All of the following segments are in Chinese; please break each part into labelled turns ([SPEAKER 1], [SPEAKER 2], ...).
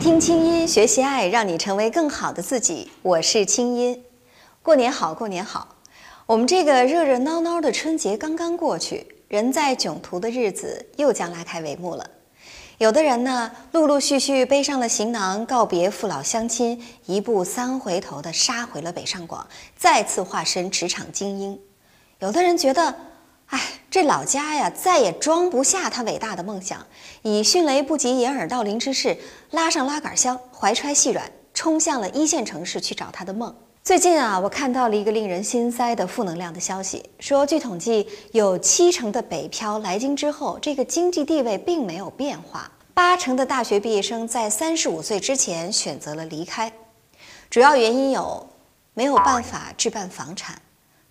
[SPEAKER 1] 听清音，学习爱，让你成为更好的自己。我是清音。过年好，过年好！我们这个热热闹闹的春节刚刚过去，人在囧途的日子又将拉开帷幕了。有的人呢，陆陆续续背上了行囊，告别父老乡亲，一步三回头的杀回了北上广，再次化身职场精英。有的人觉得，哎，这老家呀，再也装不下他伟大的梦想，以迅雷不及掩耳盗铃之势，拉上拉杆箱，怀揣细软，冲向了一线城市去找他的梦。最近啊，我看到了一个令人心塞的负能量的消息，说据统计，有七成的北漂来京之后，这个经济地位并没有变化。八成的大学毕业生在三十五岁之前选择了离开，主要原因有没有办法置办房产，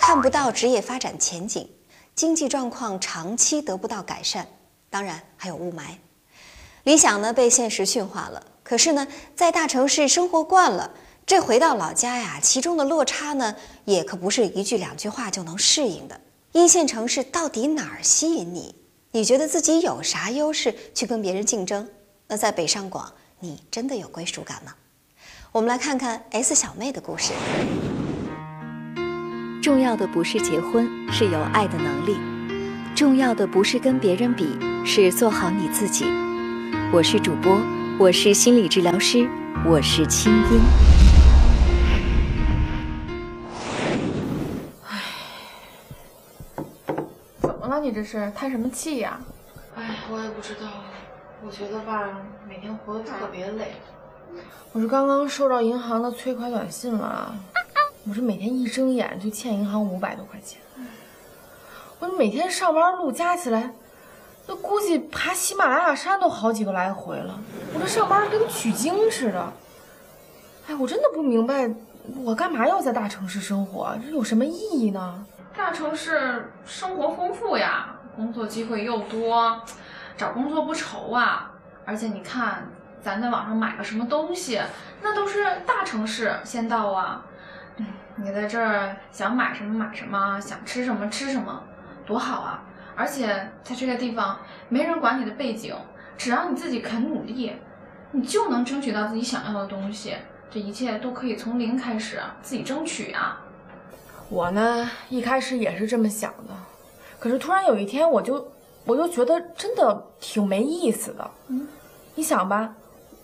[SPEAKER 1] 看不到职业发展前景，经济状况长期得不到改善，当然还有雾霾。理想呢被现实驯化了，可是呢，在大城市生活惯了，这回到老家呀，其中的落差呢，也可不是一句两句话就能适应的。一线城市到底哪儿吸引你？你觉得自己有啥优势去跟别人竞争？那在北上广，你真的有归属感吗？我们来看看 S 小妹的故事。
[SPEAKER 2] 重要的不是结婚，是有爱的能力；重要的不是跟别人比，是做好你自己。我是主播，我是心理治疗师，我是清音。
[SPEAKER 3] 唉，怎么了你这是叹什么气呀？
[SPEAKER 4] 唉，我也不知道。我觉得吧，每天活得特别累。
[SPEAKER 3] 我是刚刚收到银行的催款短信了，我这每天一睁眼就欠银行五百多块钱。我这每天上班路加起来，那估计爬喜马拉雅山都好几个来回了。我这上班跟取经似的。哎，我真的不明白，我干嘛要在大城市生活？这有什么意义呢？
[SPEAKER 4] 大城市生活丰富呀，工作机会又多，找工作不愁啊。而且你看，咱在网上买个什么东西，那都是大城市先到啊。嗯，你在这儿想买什么买什么，想吃什么吃什么，多好啊！而且在这个地方，没人管你的背景，只要你自己肯努力，你就能争取到自己想要的东西。这一切都可以从零开始，自己争取啊。
[SPEAKER 3] 我呢，一开始也是这么想的，可是突然有一天，我就我就觉得真的挺没意思的。嗯，你想吧，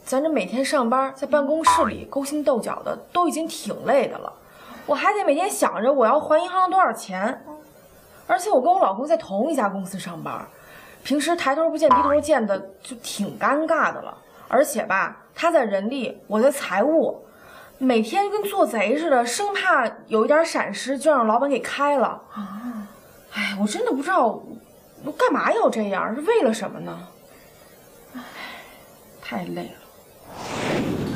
[SPEAKER 3] 咱这每天上班在办公室里勾心斗角的，都已经挺累的了，我还得每天想着我要还银行多少钱，而且我跟我老公在同一家公司上班，平时抬头不见低头见的，就挺尴尬的了。而且吧，他在人力，我在财务。每天跟做贼似的，生怕有一点闪失就让老板给开了啊！哎，我真的不知道我干嘛要这样，是为了什么呢？唉，太累了。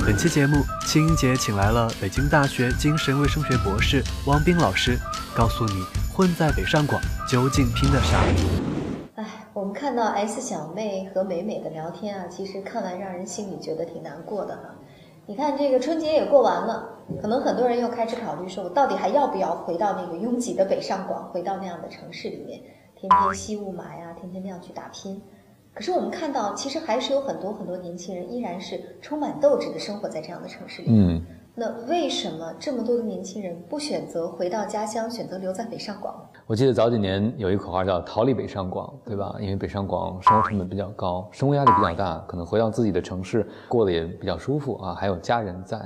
[SPEAKER 5] 本期节目，青音姐请来了北京大学精神卫生学博士汪冰老师，告诉你混在北上广究竟拼的啥？
[SPEAKER 1] 哎，我们看到 S 小妹和美美的聊天啊，其实看完让人心里觉得挺难过的哈。你看，这个春节也过完了，可能很多人又开始考虑说，我到底还要不要回到那个拥挤的北上广，回到那样的城市里面，天天吸雾霾啊，天天那样去打拼。可是我们看到，其实还是有很多很多年轻人依然是充满斗志的生活在这样的城市里。嗯。那为什么这么多的年轻人不选择回到家乡，选择留在北上广？
[SPEAKER 6] 我记得早几年有一口号叫“逃离北上广”，对吧？因为北上广生活成本比较高，生活压力比较大，可能回到自己的城市过得也比较舒服啊，还有家人在。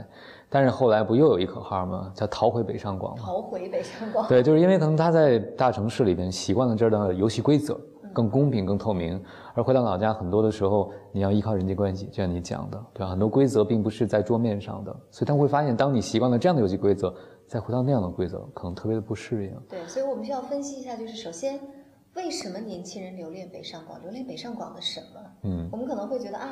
[SPEAKER 6] 但是后来不又有一口号吗？叫“逃回北上广”
[SPEAKER 1] 逃回北上广。
[SPEAKER 6] 对，就是因为可能他在大城市里边习惯了这儿的游戏规则，更公平、更透明。而回到老家，很多的时候你要依靠人际关系，就像你讲的，对吧？很多规则并不是在桌面上的，所以他会发现，当你习惯了这样的游戏规则，再回到那样的规则，可能特别的不适应。
[SPEAKER 1] 对，所以我们需要分析一下，就是首先，为什么年轻人留恋北上广？留恋北上广的什么？嗯，我们可能会觉得啊，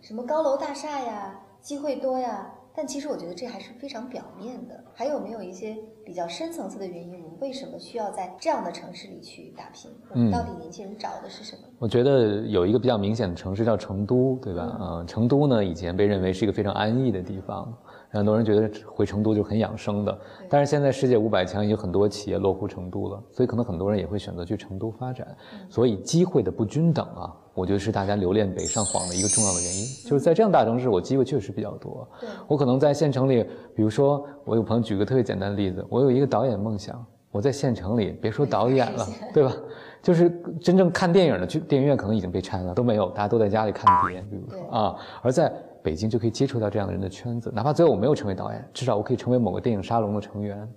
[SPEAKER 1] 什么高楼大厦呀，机会多呀。但其实我觉得这还是非常表面的，还有没有一些比较深层次的原因？我们为什么需要在这样的城市里去打拼？我们，到底年轻人找的是什么？
[SPEAKER 6] 我觉得有一个比较明显的城市叫成都，对吧？嗯，成都呢以前被认为是一个非常安逸的地方，很多人觉得回成都就很养生的。但是现在世界五百强已经很多企业落户成都了，所以可能很多人也会选择去成都发展。所以机会的不均等啊，我觉得是大家留恋北上广的一个重要的原因。就是在这样大城市，我机会确实比较多。我可能在县城里，比如说我有朋友举个特别简单的例子，我有一个导演梦想，我在县城里，别说导演了，对吧？就是真正看电影的去电影院可能已经被拆了，都没有，大家都在家里看碟，比如说啊。而在北京就可以接触到这样的人的圈子，哪怕最后我没有成为导演，至少我可以成为某个电影沙龙的成员。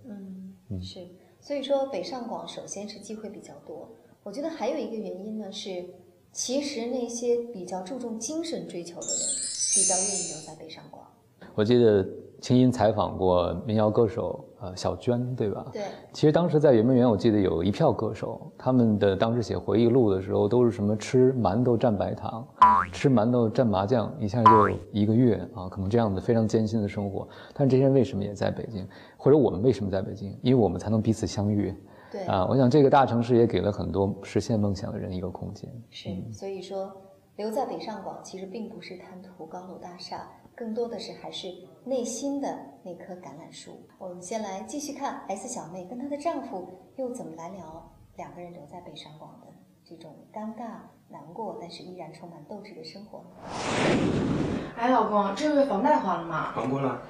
[SPEAKER 7] 嗯，是。所以说北上广首先是机会比较多，我觉得还有一个原因呢是，其实那些比较注重精神追求的人，比较愿意留在北上广。
[SPEAKER 6] 我记得。青音采访过民谣歌手呃小娟，对吧？
[SPEAKER 7] 对。
[SPEAKER 6] 其实当时在圆明园，我记得有一票歌手，他们的当时写回忆录的时候，都是什么吃馒头蘸白糖，吃馒头蘸麻酱，一下就一个月啊，可能这样的非常艰辛的生活。但这些人为什么也在北京？或者我们为什么在北京？因为我们才能彼此相遇。
[SPEAKER 7] 对。
[SPEAKER 6] 啊，我想这个大城市也给了很多实现梦想的人一个空间。
[SPEAKER 7] 是。所以说，留在北上广其实并不是贪图高楼大厦。更多的是还是内心的那棵橄榄树。我们先来继续看 S 小妹跟她的丈夫又怎么来聊两个人留在北上广的这种尴尬、难过，但是依然充满斗志的生活。
[SPEAKER 3] 哎，老公，这个月房贷还了吗？
[SPEAKER 8] 还过了。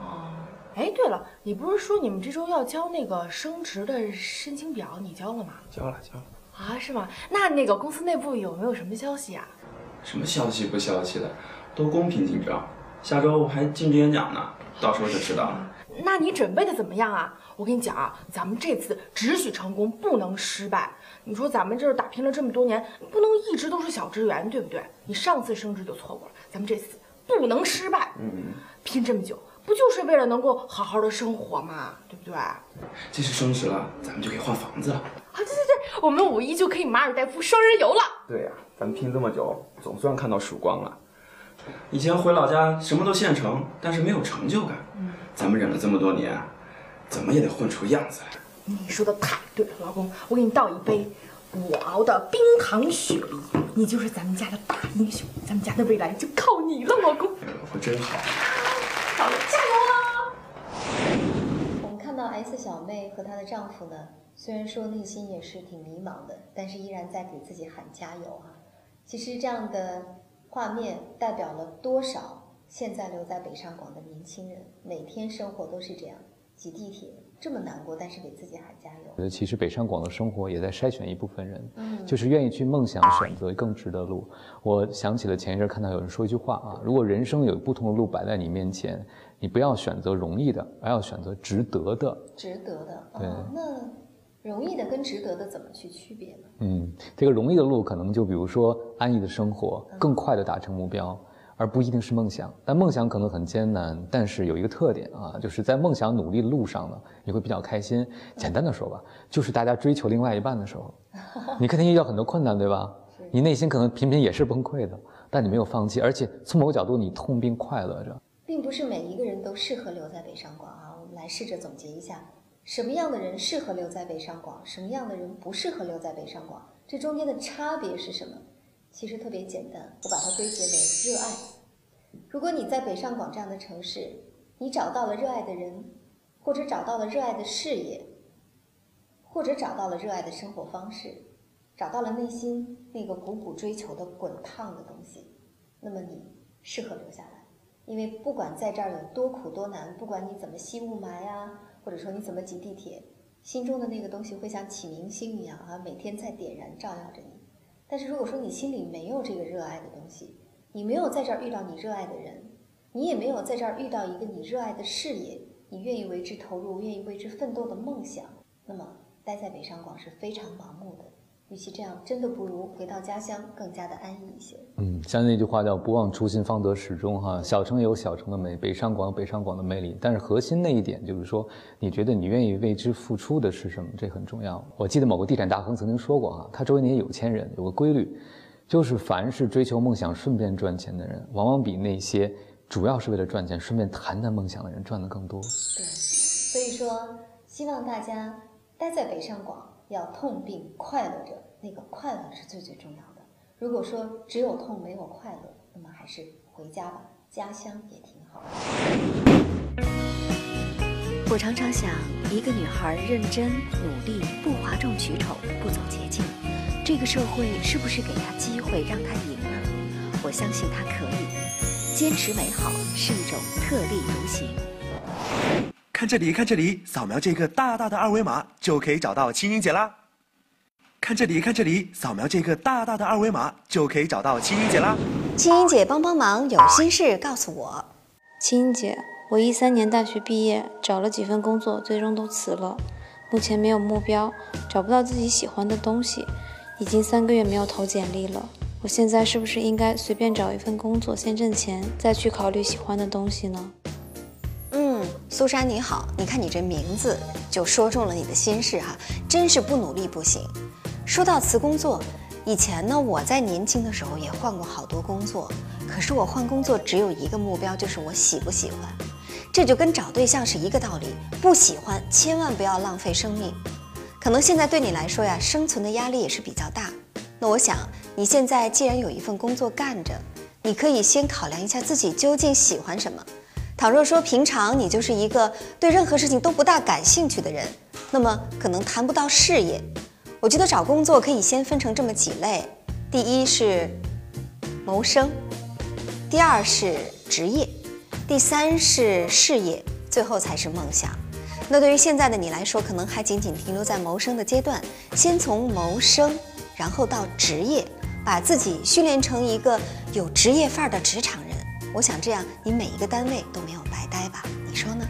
[SPEAKER 3] 哦，哎，对了，你不是说你们这周要交那个升职的申请表，你交了吗？
[SPEAKER 8] 交了，交了。
[SPEAKER 3] 啊，是吗？那那个公司内部有没有什么消息啊？
[SPEAKER 8] 什么消息不消息的，都公平竞争。下周我还竞职演讲呢，到时候就知道了。
[SPEAKER 3] 那你准备的怎么样啊？我跟你讲啊，咱们这次只许成功，不能失败。你说咱们这儿打拼了这么多年，不能一直都是小职员，对不对？你上次升职就错过了，咱们这次不能失败。嗯，拼这么久，不就是为了能够好好的生活吗？对不对？
[SPEAKER 8] 这次升职了，咱们就可以换房子了。
[SPEAKER 3] 啊，对对对，我们五一就可以马尔代夫双人游了。
[SPEAKER 8] 对呀，咱们拼这么久，总算看到曙光了。以前回老家什么都现成，但是没有成就感。嗯，咱们忍了这么多年，怎么也得混出样子来。
[SPEAKER 3] 你说的太对了，老公，我给你倒一杯我熬的冰糖雪梨，你就是咱们家的大英雄，咱们家的未来就靠你了，老公。
[SPEAKER 8] 老婆真好。
[SPEAKER 3] 好了，加油啊！
[SPEAKER 7] 我们看到 S 小妹和她的丈夫呢，虽然说内心也是挺迷茫的，但是依然在给自己喊加油啊。其实这样的。画面代表了多少现在留在北上广的年轻人？每天生活都是这样，挤地铁这么难过，但是给自己喊加油。
[SPEAKER 6] 我觉得其实北上广的生活也在筛选一部分人，嗯，就是愿意去梦想，选择更直的路。我想起了前一阵看到有人说一句话啊：如果人生有不同的路摆在你面前，你不要选择容易的，而要选择值得的。
[SPEAKER 7] 值得的，对，那。容易的跟值得的怎么去区别呢？
[SPEAKER 6] 嗯，这个容易的路可能就比如说安逸的生活，更快的达成目标，而不一定是梦想。但梦想可能很艰难，但是有一个特点啊，就是在梦想努力的路上呢，你会比较开心。简单的说吧，就是大家追求另外一半的时候，你肯定遇到很多困难，对吧？你内心可能频频也是崩溃的，但你没有放弃，而且从某个角度你痛并快乐着。
[SPEAKER 7] 并不是每一个人都适合留在北上广啊，我们来试着总结一下。什么样的人适合留在北上广？什么样的人不适合留在北上广？这中间的差别是什么？其实特别简单，我把它归结为热爱。如果你在北上广这样的城市，你找到了热爱的人，或者找到了热爱的事业，或者找到了热爱的生活方式，找到了内心那个苦苦追求的滚烫的东西，那么你适合留下来。因为不管在这儿有多苦多难，不管你怎么吸雾霾啊。或者说你怎么挤地铁，心中的那个东西会像启明星一样啊，每天在点燃照耀着你。但是如果说你心里没有这个热爱的东西，你没有在这儿遇到你热爱的人，你也没有在这儿遇到一个你热爱的事业，你愿意为之投入、愿意为之奋斗的梦想，那么待在北上广是非常盲目的。与其这样，真的不如回到家乡更加的安逸一些。
[SPEAKER 6] 嗯，像那句话叫“不忘初心，方得始终”哈。小城有小城的美，北上广有北上广的魅力。但是核心那一点就是说，你觉得你愿意为之付出的是什么？这很重要。我记得某个地产大亨曾经说过哈，他周围那些有钱人有个规律，就是凡是追求梦想顺便赚钱的人，往往比那些主要是为了赚钱顺便谈谈梦想的人赚的更多。
[SPEAKER 7] 对，所以说希望大家待在北上广。要痛并快乐着，那个快乐是最最重要的。如果说只有痛没有快乐，那么还是回家吧，家乡也挺好。
[SPEAKER 2] 我常常想，一个女孩认真努力，不哗众取宠，不走捷径，这个社会是不是给她机会让她赢呢？我相信她可以。坚持美好是一种特立独行。
[SPEAKER 9] 看这里，看这里，扫描这个大大的二维码就可以找到青音姐啦。看这里，看这里，扫描这个大大的二维码就可以找到青音姐啦。
[SPEAKER 1] 青音姐帮帮忙，有心事告诉我。
[SPEAKER 10] 青音姐，我一三年大学毕业，找了几份工作，最终都辞了。目前没有目标，找不到自己喜欢的东西，已经三个月没有投简历了。我现在是不是应该随便找一份工作，先挣钱，再去考虑喜欢的东西呢？
[SPEAKER 1] 苏珊你好，你看你这名字就说中了你的心事哈，真是不努力不行。说到辞工作，以前呢我在年轻的时候也换过好多工作，可是我换工作只有一个目标，就是我喜不喜欢。这就跟找对象是一个道理，不喜欢千万不要浪费生命。可能现在对你来说呀，生存的压力也是比较大。那我想，你现在既然有一份工作干着，你可以先考量一下自己究竟喜欢什么。倘若说平常你就是一个对任何事情都不大感兴趣的人，那么可能谈不到事业。我觉得找工作可以先分成这么几类：第一是谋生，第二是职业，第三是事业，最后才是梦想。那对于现在的你来说，可能还仅仅停留在谋生的阶段，先从谋生。然后到职业，把自己训练成一个有职业范儿的职场。我想这样，你每一个单位都没有白待吧？你说呢？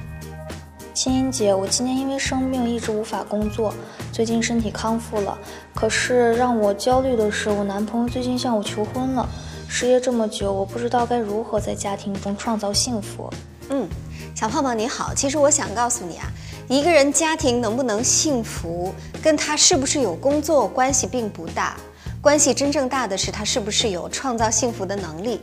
[SPEAKER 11] 青音姐，我今年因为生病一直无法工作，最近身体康复了。可是让我焦虑的是，我男朋友最近向我求婚了。失业这么久，我不知道该如何在家庭中创造幸福。
[SPEAKER 1] 嗯，小胖胖你好，其实我想告诉你啊。一个人家庭能不能幸福，跟他是不是有工作关系并不大，关系真正大的是他是不是有创造幸福的能力。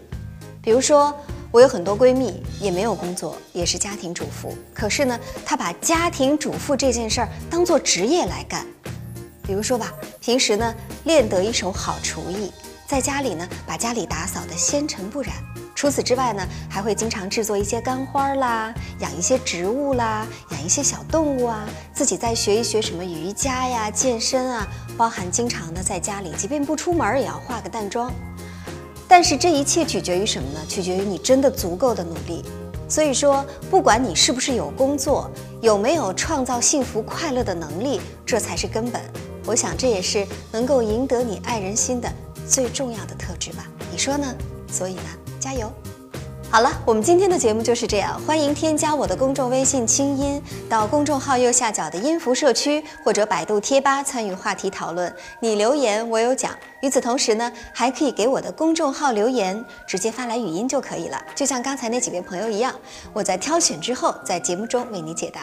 [SPEAKER 1] 比如说，我有很多闺蜜也没有工作，也是家庭主妇，可是呢，她把家庭主妇这件事儿当做职业来干。比如说吧，平时呢练得一手好厨艺，在家里呢把家里打扫得纤尘不染。除此之外呢，还会经常制作一些干花啦，养一些植物啦，养一些小动物啊，自己再学一学什么瑜伽呀、健身啊，包含经常的在家里，即便不出门也要化个淡妆。但是这一切取决于什么呢？取决于你真的足够的努力。所以说，不管你是不是有工作，有没有创造幸福快乐的能力，这才是根本。我想这也是能够赢得你爱人心的最重要的特质吧？你说呢？所以呢？加油！好了，我们今天的节目就是这样。欢迎添加我的公众微信“清音”，到公众号右下角的音符社区或者百度贴吧参与话题讨论。你留言我有奖。与此同时呢，还可以给我的公众号留言，直接发来语音就可以了。就像刚才那几位朋友一样，我在挑选之后，在节目中为你解答。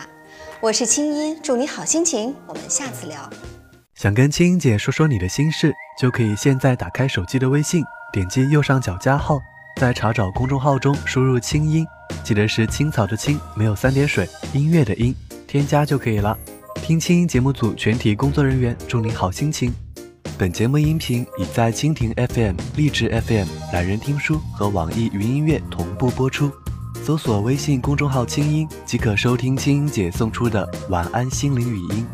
[SPEAKER 1] 我是清音，祝你好心情。我们下次聊。
[SPEAKER 5] 想跟清音姐说说你的心事，就可以现在打开手机的微信，点击右上角加号。在查找公众号中输入“清音”，记得是青草的青，没有三点水，音乐的音，添加就可以了。听清音节目组全体工作人员祝你好心情。本节目音频已在蜻蜓 FM、荔枝 FM、懒人听书和网易云音乐同步播出，搜索微信公众号“清音”即可收听清音姐送出的晚安心灵语音。